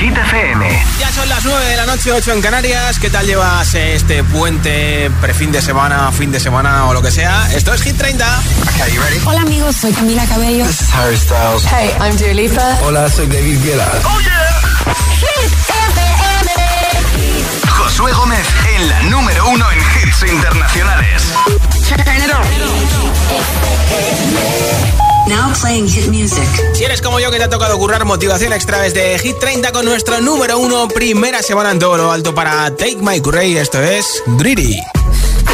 Hit FM. Ya son las 9 de la noche, 8 en Canarias. ¿Qué tal llevas este puente, prefin de semana, fin de semana o lo que sea? Esto es Hit 30. Okay, you ready? Hola amigos, soy Camila Cabello. This is Harry Styles. Hey, I'm Dua Lipa. Hola, soy David Guetta. Oh yeah. Hit FM. Josué Gómez en la número uno en hits internacionales. Now playing hit music. Si eres como yo que te ha tocado currar motivación extra desde Hit 30 con nuestro número uno, primera semana en todo lo alto para Take My Curry, esto es Greedy.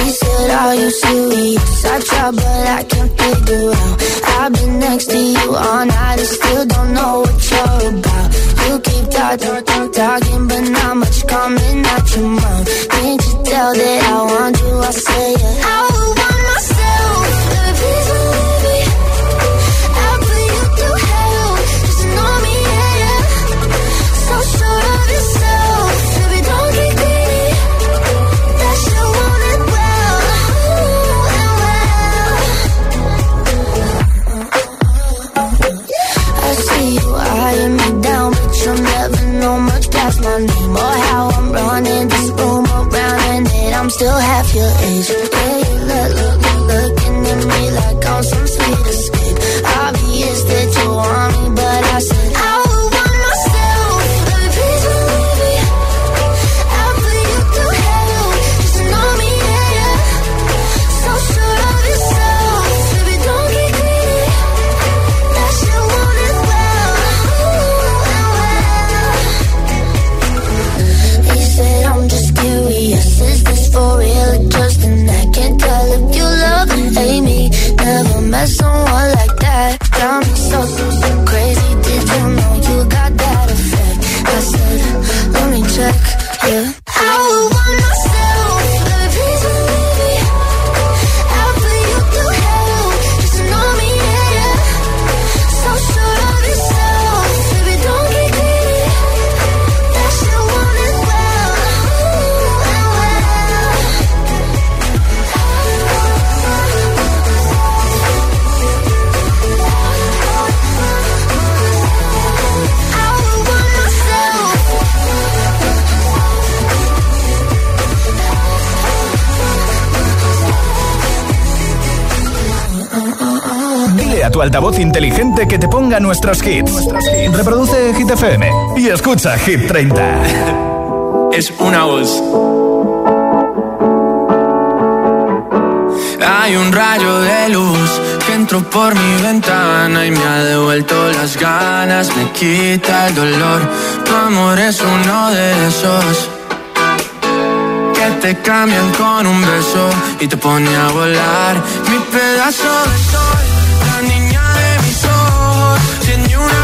He said, Are you serious? I try, but I can't figure out. I've been next to you all night and still don't know what you're about. You keep talking, talk, talking, but not much coming out your mouth. Can't you tell that I want you? I say it. I would want myself. Past my how I'm running this room around, and that I'm still half your age. Altavoz inteligente que te ponga nuestros hits. Reproduce Hit FM y escucha Hit 30. es una voz. Hay un rayo de luz que entró por mi ventana y me ha devuelto las ganas, me quita el dolor. Tu amor es uno de esos que te cambian con un beso y te pone a volar. Mi pedazo de sol, Sin ni una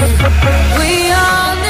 We all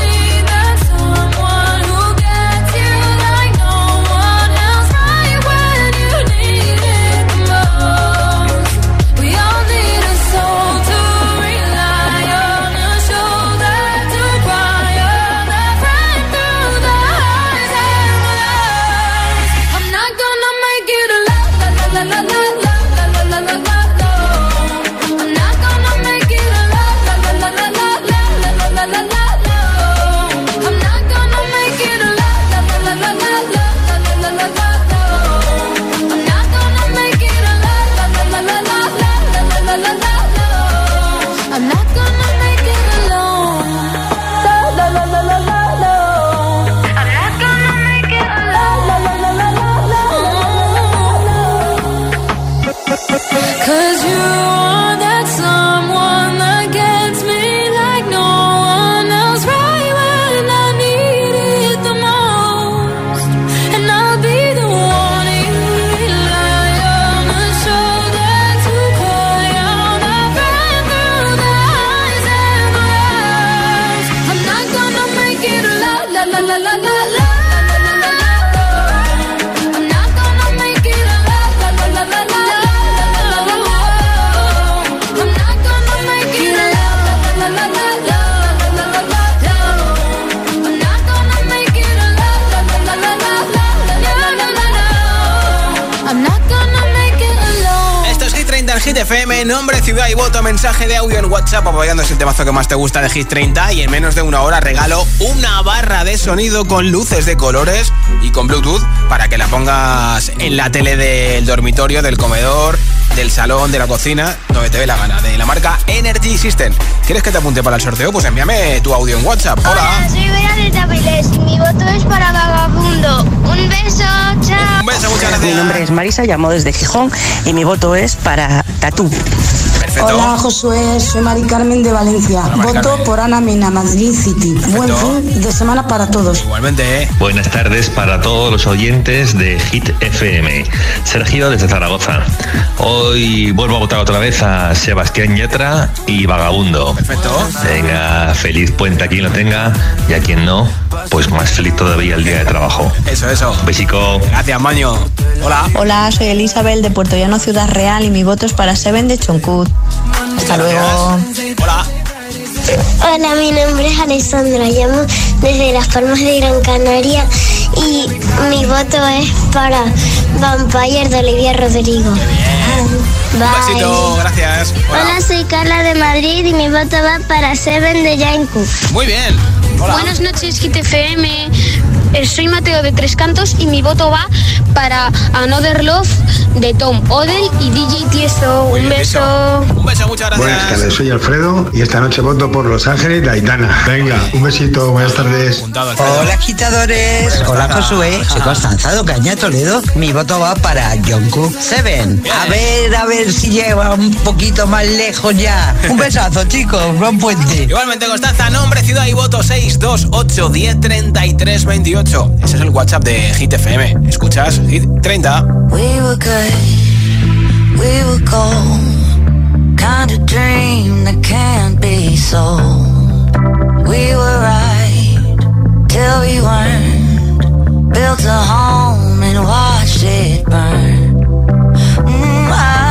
temazo que más te gusta de Hit 30 y en menos de una hora regalo una barra de sonido con luces de colores y con Bluetooth para que la pongas en la tele del dormitorio, del comedor, del salón, de la cocina, donde te dé la gana, de la marca Energy System. ¿Quieres que te apunte para el sorteo? Pues envíame tu audio en WhatsApp. Hola. soy Vera de Tapiles y mi voto es para Vagabundo. Un beso, chao. Un beso, muchas gracias. Mi nombre es Marisa, llamo desde Gijón y mi voto es para Tatú. Perfecto. Hola Josué, soy Mari Carmen de Valencia. Hola, Voto Carmen. por Ana Mena, Madrid City. Buen fin de semana para todos. Igualmente, ¿eh? Buenas tardes para todos los oyentes de Hit FM. Sergio desde Zaragoza. Hoy vuelvo a votar otra vez a Sebastián Yatra y Vagabundo. Perfecto. Venga, feliz puente a quien lo tenga y a quien no, pues más feliz todavía el día de trabajo. Eso, eso. Besico. Gracias, Maño. Hola. Hola, soy Elizabeth de Puerto Llano, Ciudad Real, y mi voto es para Seven de Choncut. Hasta luego. Hola. Hola, mi nombre es Alessandra, llamo desde Las Palmas de Gran Canaria y mi voto es para Vampire de Olivia Rodrigo. Un besito, gracias. Hola. Hola, soy Carla de Madrid y mi voto va para Seven de Jungkook. Muy bien. Buenas noches, GTFM. Soy Mateo de Tres Cantos y mi voto va para Another Love de Tom Odell y DJ Tiesto. Un beso. Un beso, muchas Buenas tardes, soy Alfredo y esta noche voto por Los Ángeles de Aitana. Venga, un besito, buenas tardes. Hola agitadores, hola Josué, soy Constanzado Caña Toledo. Mi voto va para Jungkook Seven. A ver, a ver si lleva un poquito más lejos ya. Un besazo, chicos, buen puente. Igualmente, Constanza, nombre, ciudad y voto 628 10 33 28. Ese es el WhatsApp de Hit FM. ¿Escuchas? Hit 30. We were good, we were gold. Kind of dream that can't be sold. We were right till we weren't. Built a home and watched it burn. Mm, I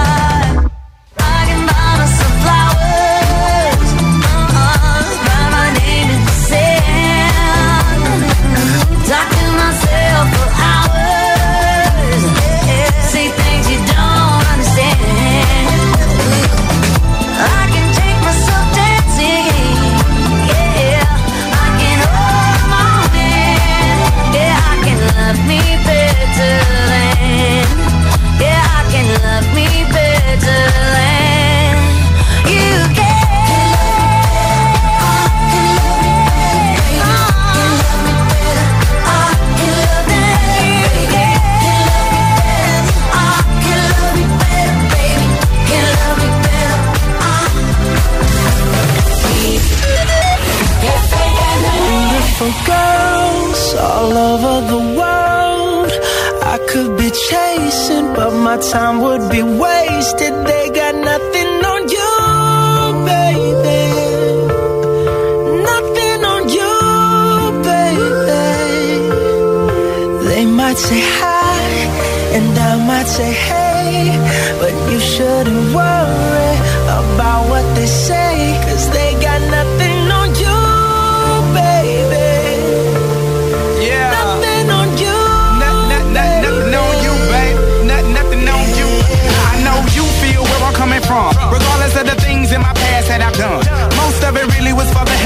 my time would be wasted.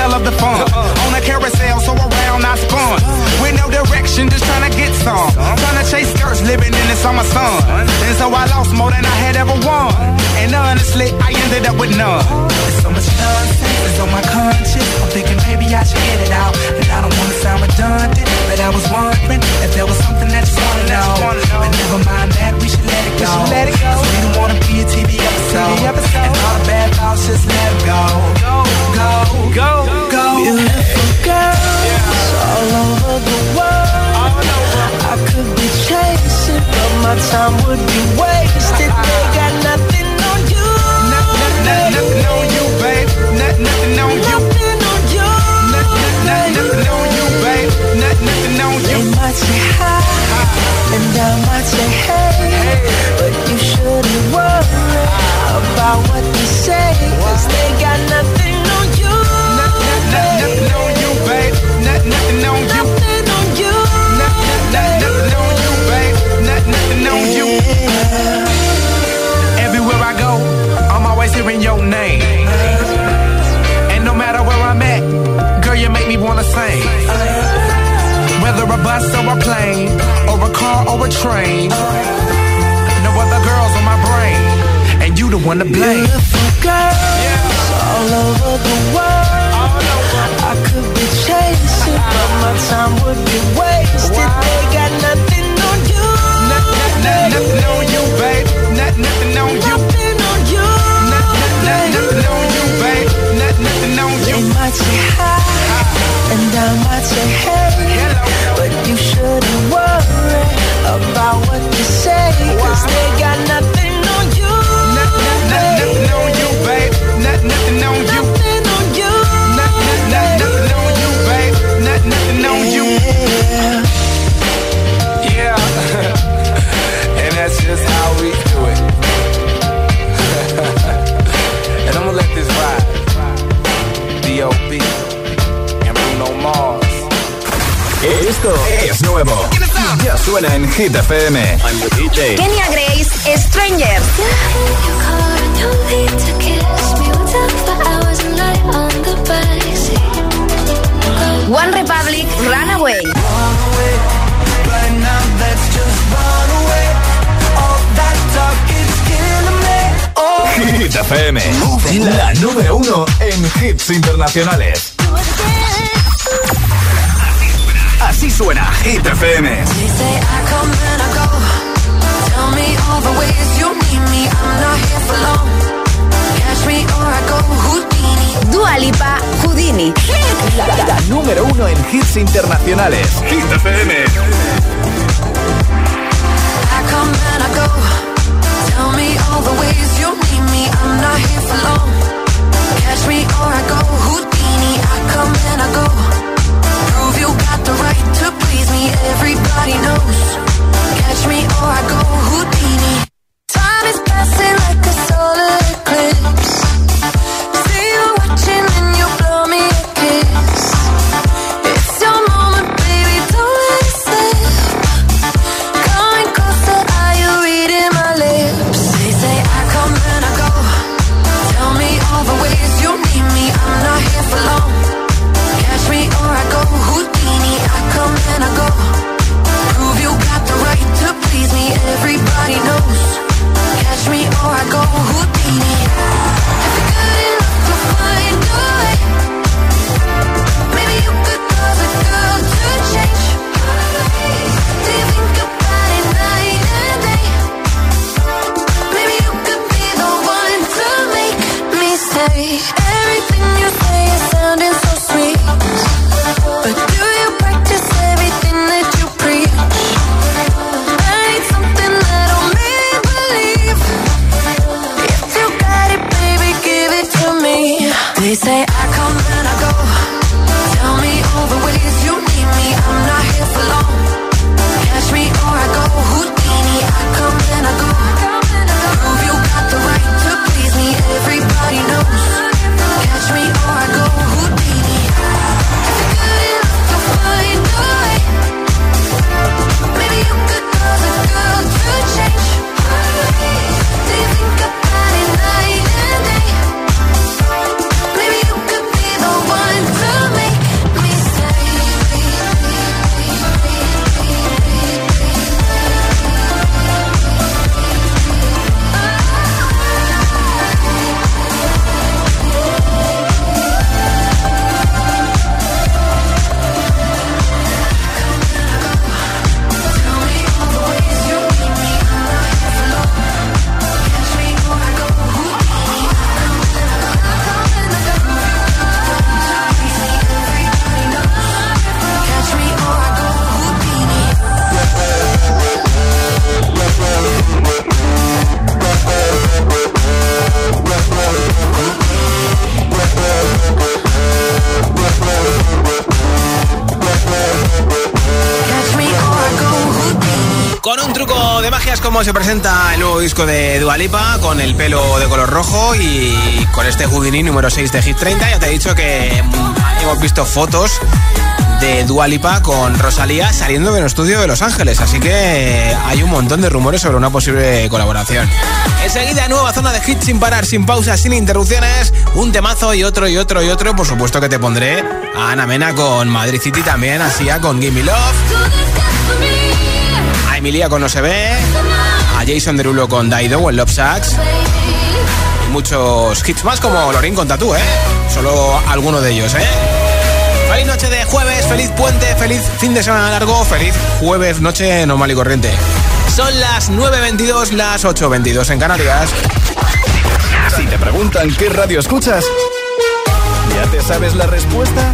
Hell of the fun. On a carousel, so around I spun. With no direction, just trying to get some. Trying to chase skirts, living in the summer sun. And so I lost more than I had ever won. And honestly, I ended up with none. There's so much nonsense is on my conscience. I'm thinking maybe I should get it out. And I don't wanna sound redundant, but I was wondering if there was something that you wanna know. But never mind that, we should let it go. let it go. we don't wanna be a TV episode. And all the bad thoughts, just let 'em go. Go, go, go, Beautiful girls all over the world. I could be chasing, but my time would be wasted. They got nothing on you. Nothing on you, babe. Nothing on you. Nothing on you. Nothing on you, babe. Nothing on you. They might say hi, and I might say hey, but you shouldn't worry about what they say, cause they got nothing. Nothing on you, babe. Nothing on you. Nothing on you. Nothing on you, babe. Nothing on you. Everywhere I go, I'm always hearing your name. And no matter where I'm at, girl, you make me wanna sing. Whether a bus or a plane, or a car or a train. No other girls on my brain, and you the one to blame. Beautiful girls all over the world. Could be chasing, but my time would be wasted. They got nothing on you. Nothing on you, babe. Nothing on you. Nothing on you. Nothing on you, babe. Nothing on you. They might say hi, and I might say hey, but you shouldn't worry about what they say, cause they Hit FM. I'm the DJ. Kenya Grace, Strangers. One Republic, Runaway. Hit FM. La número uno en hits internacionales. Así suena Hit FM. Dua Lipa, Houdini. La, la número uno en hits internacionales. Hit FM. Tell me all the ways you need me. I'm not here for long. Catch me or I go Houdini. I come and I go. You got the right to please me. Everybody knows. Catch me or I go Houdini. Time is passing Con un truco de magia es como se presenta el nuevo disco de Dualipa, con el pelo de color rojo y con este Houdini número 6 de Hit 30. Ya te he dicho que mm, hemos visto fotos de Dualipa con Rosalía saliendo del estudio de Los Ángeles, así que hay un montón de rumores sobre una posible colaboración. Enseguida, nueva zona de hits sin parar, sin pausas, sin interrupciones, un temazo y otro y otro y otro. Por supuesto que te pondré a Ana Mena con Madrid City también, así con Gimme Love. Emilia con No se ve, a Jason Derulo con Daido o el Love Sacks. Muchos hits más como Lorin con Tatú, ¿eh? Solo alguno de ellos, ¿eh? Feliz noche de jueves, feliz puente, feliz fin de semana largo, feliz jueves, noche normal y corriente. Son las 9.22, las 8.22 en Canarias. Si te preguntan qué radio escuchas, ¿ya te sabes la respuesta?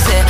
say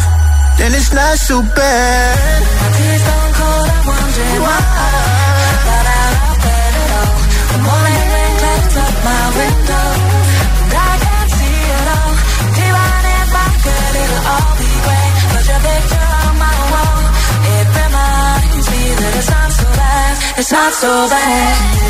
then it's not so bad. Don't cold, I'm wondering why. Thought it all. I can't see all. I all be it's not so bad. It's not so bad.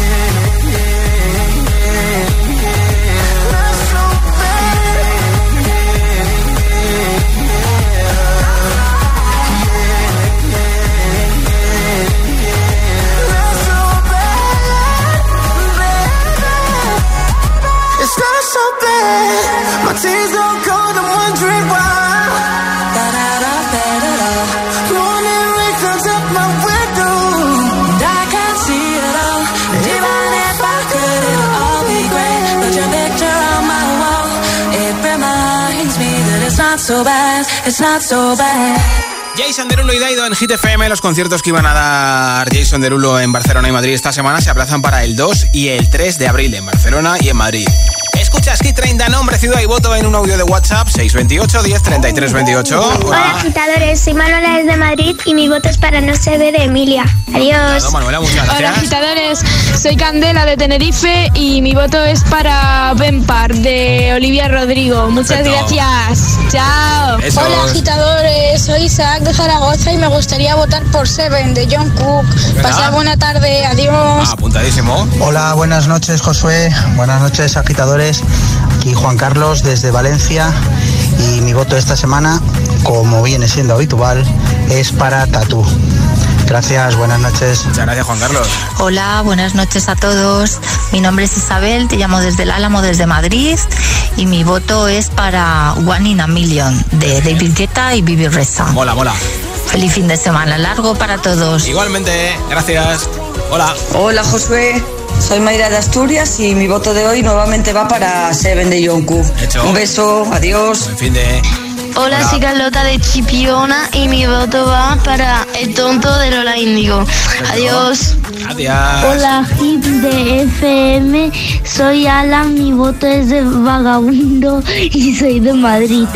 Jason Derulo y Daido en Hit FM. Los conciertos que iban a dar Jason Derulo en Barcelona y Madrid esta semana se aplazan para el 2 y el 3 de abril en Barcelona y en Madrid. Escuchas Hit 30, nombre, ciudad y voto en un audio de WhatsApp 628 10 33 28. Hola, agitadores. Soy Manuela desde Madrid y mi voto es para No se ve de Emilia. Adiós. Hola, Manuela, muchas Hola gracias. agitadores, soy Candela de Tenerife y mi voto es para Benpar de Olivia Rodrigo. Muchas Perfecto. gracias. Chao. Besos. Hola agitadores, soy Isaac de Zaragoza y me gustaría votar por Seven de John Cook. Pasad buena tarde, adiós. Ah, apuntadísimo. Hola, buenas noches Josué, buenas noches agitadores. Aquí Juan Carlos desde Valencia y mi voto esta semana, como viene siendo habitual, es para Tatú. Gracias, buenas noches. Muchas gracias, Juan Carlos. Hola, buenas noches a todos. Mi nombre es Isabel, te llamo desde el Álamo, desde Madrid, y mi voto es para One in a Million de David Guetta y Bibi Reza. Mola, mola. Feliz fin de semana largo para todos. Igualmente, gracias. Hola. Hola Josué, soy Mayra de Asturias y mi voto de hoy nuevamente va para Seven de Yonku. Hecho. Un beso, adiós. En fin de. Hola, Hola. soy Carlota de Chipiona y mi voto va para el tonto de Lola Índigo. Adiós. Gracias. Hola, hit de FM. Soy Alan, mi voto es de vagabundo y soy de Madrid.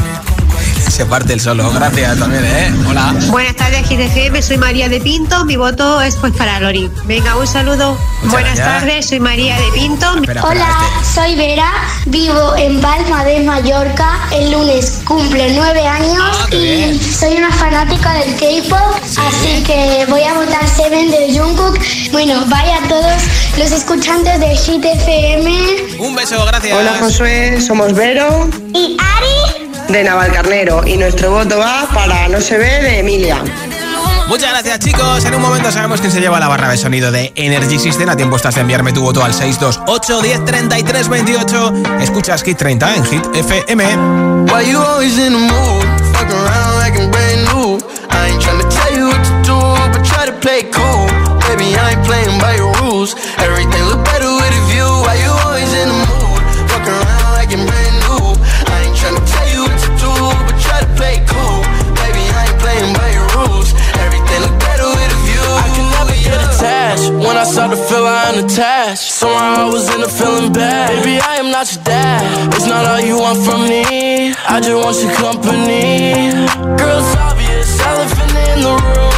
Se parte el solo. Gracias también, ¿eh? Hola. Buenas tardes, GTGM. Soy María de Pinto. Mi voto es pues para Lori. Venga, un saludo. Buenas gracias. tardes, soy María de Pinto. Espera, espera, Hola, este. soy Vera, vivo en Palma de Mallorca. El lunes cumple nueve años Ah, y bien. soy una fanática del K-pop, así que voy a votar Seven de Jungkook. Bueno, vaya a todos los escuchantes de Hit FM. Un beso, gracias. Hola Josué, somos Vero Y Ari, de Navalcarnero y nuestro voto va para No se ve de Emilia. Muchas gracias, chicos. En un momento sabemos quién se lleva la barra de sonido de Energy System. A tiempo estás de enviarme tu voto al 628 10 33 28. Escuchas Hit 30 en Hit FM. Why you always in the mood? Fuck around like I'm brand new. I ain't tryna tell you what to do, but try to play cool. Baby, I ain't playing by your rules. Everything to feel I'm attached. Somehow I was in a feeling bad. Baby, I am not your dad. It's not all you want from me. I just want your company. Girl, it's obvious. Elephant in the room.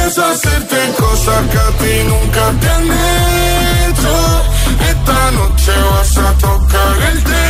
empiezo a hacerte cosas que a ti nunca te han hecho. Esta noche vas a tocar el tema.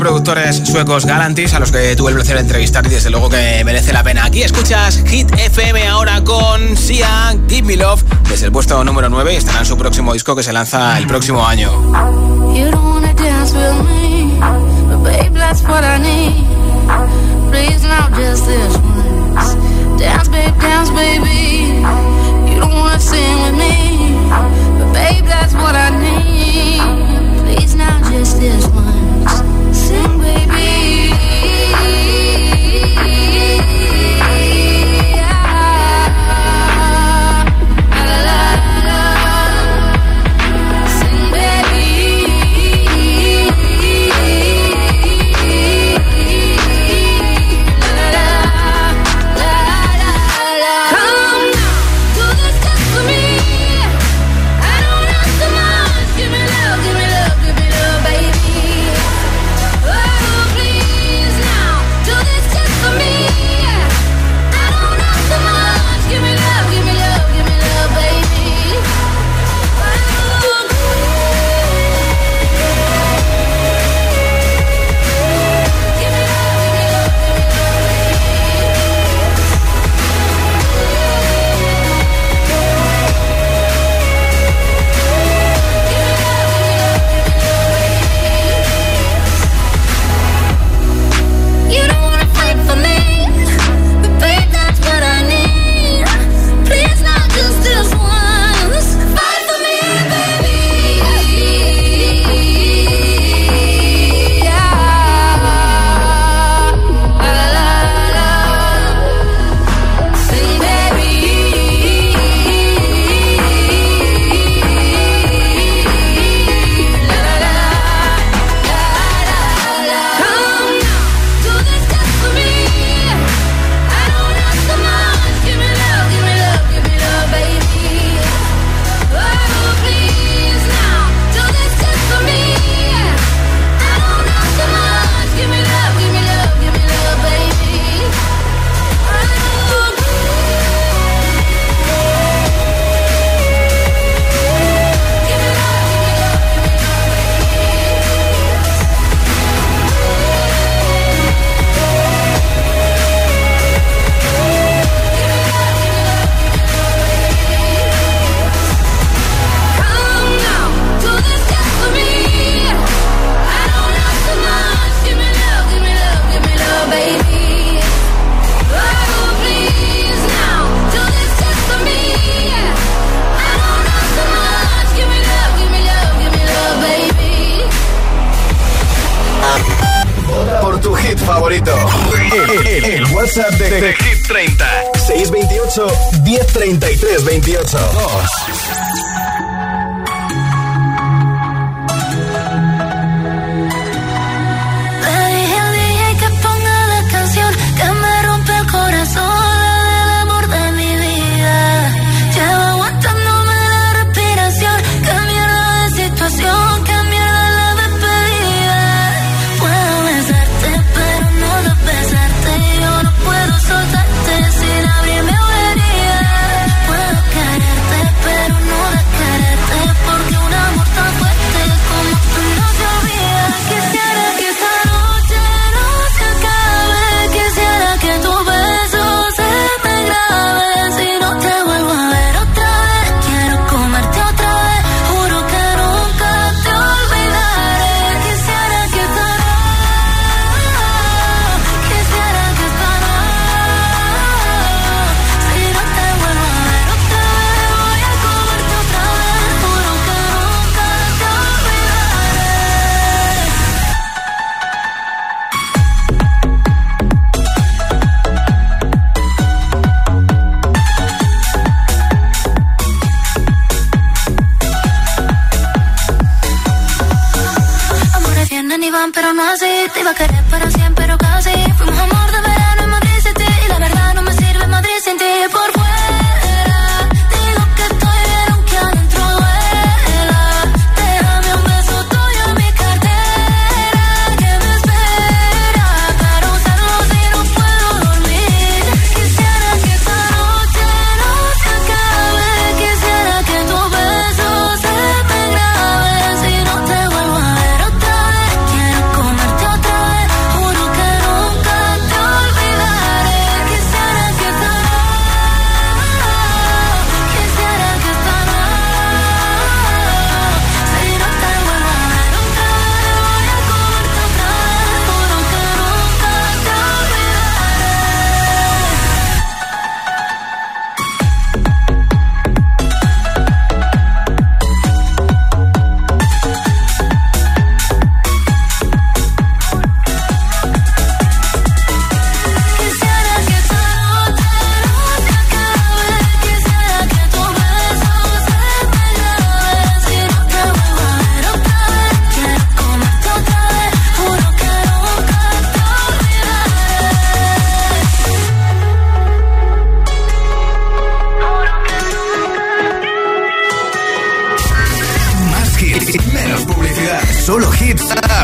productores suecos Galantis, a los que tuve el placer de entrevistar y desde luego que merece la pena. Aquí escuchas Hit FM ahora con Sia, Give Me Love, desde el puesto número 9 y estará en su próximo disco que se lanza el próximo año. Please, not just this one.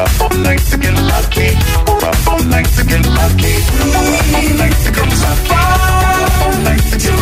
like to get lucky. like to get lucky. like to get lucky. like to get lucky.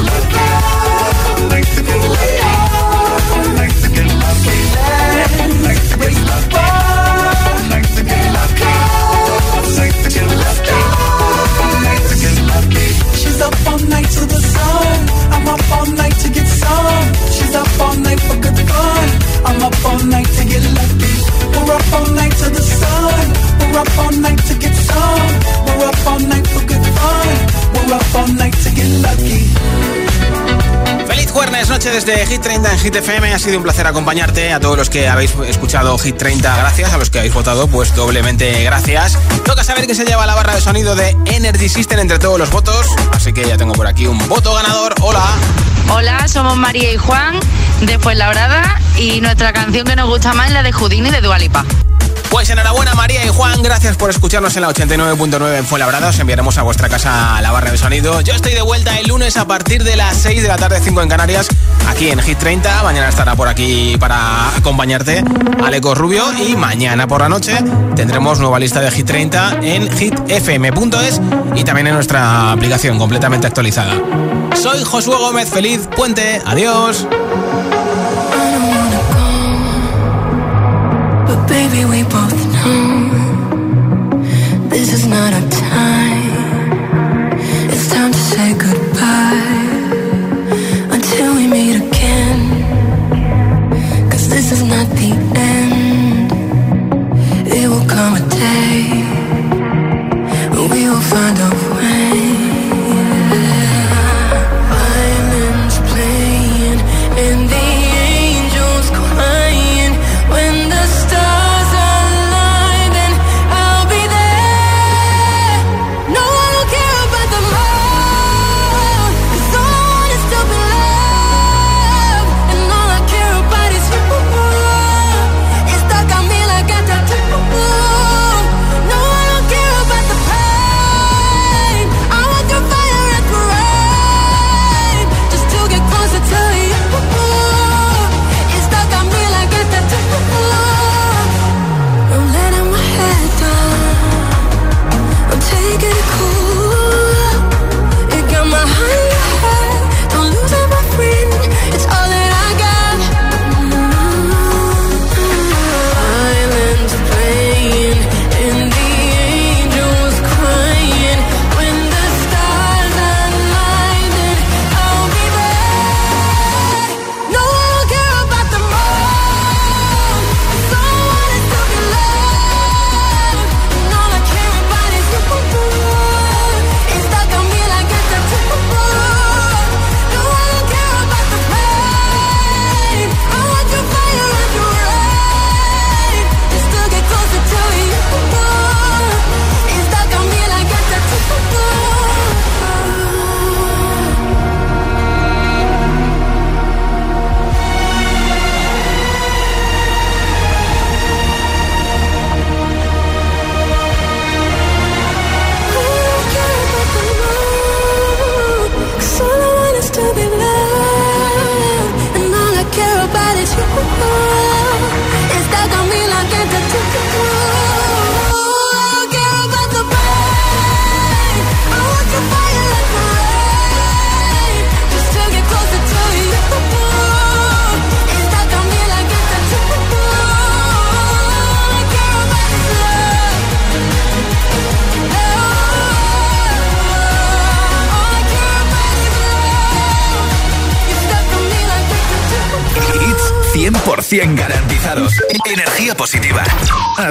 Up all night to get some. We're up night fun. We're up night to get lucky. Feliz jueves, noche desde Hit 30 en Hit FM. Ha sido un placer acompañarte. A todos los que habéis escuchado Hit 30, gracias. A los que habéis votado, pues doblemente gracias. Toca saber que se lleva la barra de sonido de Energy System entre todos los votos. Así que ya tengo por aquí un voto ganador. Hola. Hola, somos María y Juan de Fuenlabrada. Y nuestra canción que nos gusta más es la de Houdini de Dualipa. Pues enhorabuena María y Juan, gracias por escucharnos en la 89.9 en Fuenlabrada. Os enviaremos a vuestra casa la barra de sonido. Yo estoy de vuelta el lunes a partir de las 6 de la tarde, 5 en Canarias, aquí en Hit 30. Mañana estará por aquí para acompañarte Aleco Rubio y mañana por la noche tendremos nueva lista de Hit 30 en hitfm.es y también en nuestra aplicación completamente actualizada. Soy Josué Gómez, feliz puente, adiós. Baby, we both know this is not our time. It's time to say goodbye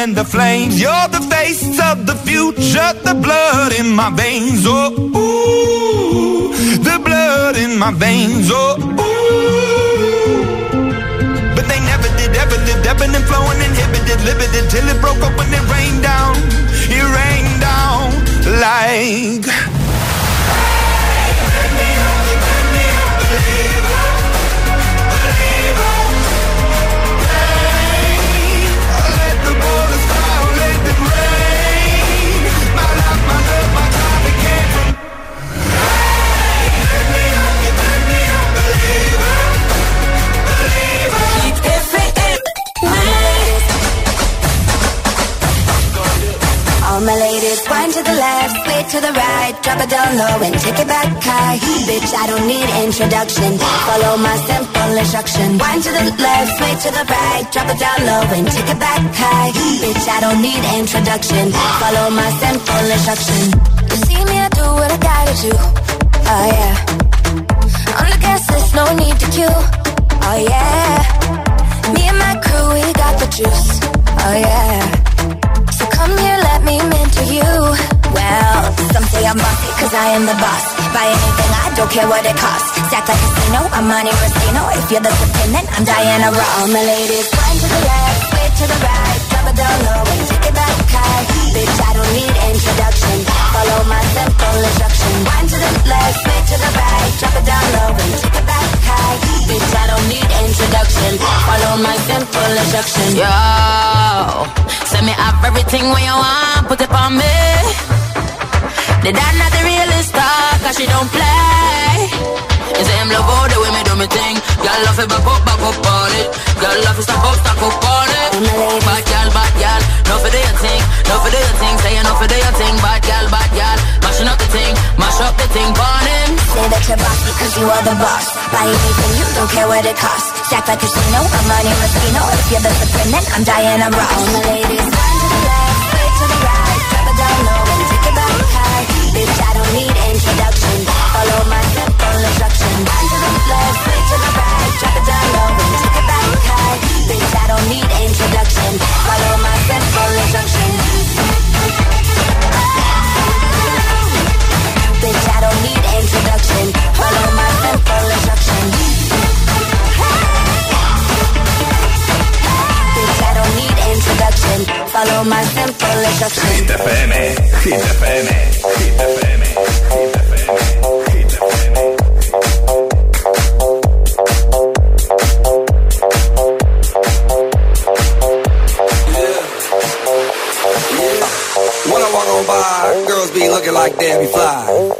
And the flames. You're the face of the future, the blood in my veins. Oh, ooh, the blood in my veins. Oh, ooh. But they never did, ever lived, ebbing and flowing, inhibited, limited, till it broke up when it rained down. It rained down like. To the left, sway to the right, drop it down low and take it back high. Bitch, I don't need introduction. Follow my simple instruction. Wind to the left, sway to the right, drop it down low and take it back high. Bitch, I don't need introduction. Follow my simple instruction. You see me, I do what I gotta do. Oh yeah. On the gas list, no need to queue. Oh yeah. Me and my crew, we got the juice. Oh yeah. Come here, let me mentor you. Well, some say I'm bossy, cause I am the boss. Buy anything, I don't care what it costs. Stack like a casino, I'm Monte Rustino. If you're the supreme, then I'm Diana Ross. My ladies, one to the left, way to the right. Drop it down low and take it back high. Bitch, I don't need introduction. Follow my simple instruction. One to the left, way to the right. Drop it down low and take it back high. Bitch, I don't need introduction. Follow my simple instruction. Yo, send me up everything when you want, put it on me. The dad not the realest star, cause she don't play. You say him love all the way me do me thing. Y'all love it back up, back up on it. Y'all love it stack up, stack up on it. Bad gal, bad gal, no for the thing, no for the thing. Say no for the thing, bad gal, bad gal. Mashing up the thing, mash up the thing, burn him. Say that you're bossy cause you are the boss. Buy anything, you don't care what it costs. Stack like a casino, I'm Monte Rustino. If you're the supreme, then I'm Diana Ross. All my ladies, one to the left, way to the right. Drop it down low Bitch, I don't need introduction. Follow my simple instruction. One to the left, way to the right. Drop it down low and take it back high. Bitch, I don't need introduction. Follow my simple instruction. Simple instruction. Hit FM, Hit FM, Hit FM, Hit FM, walk on by, girls be looking like Debbie Fly.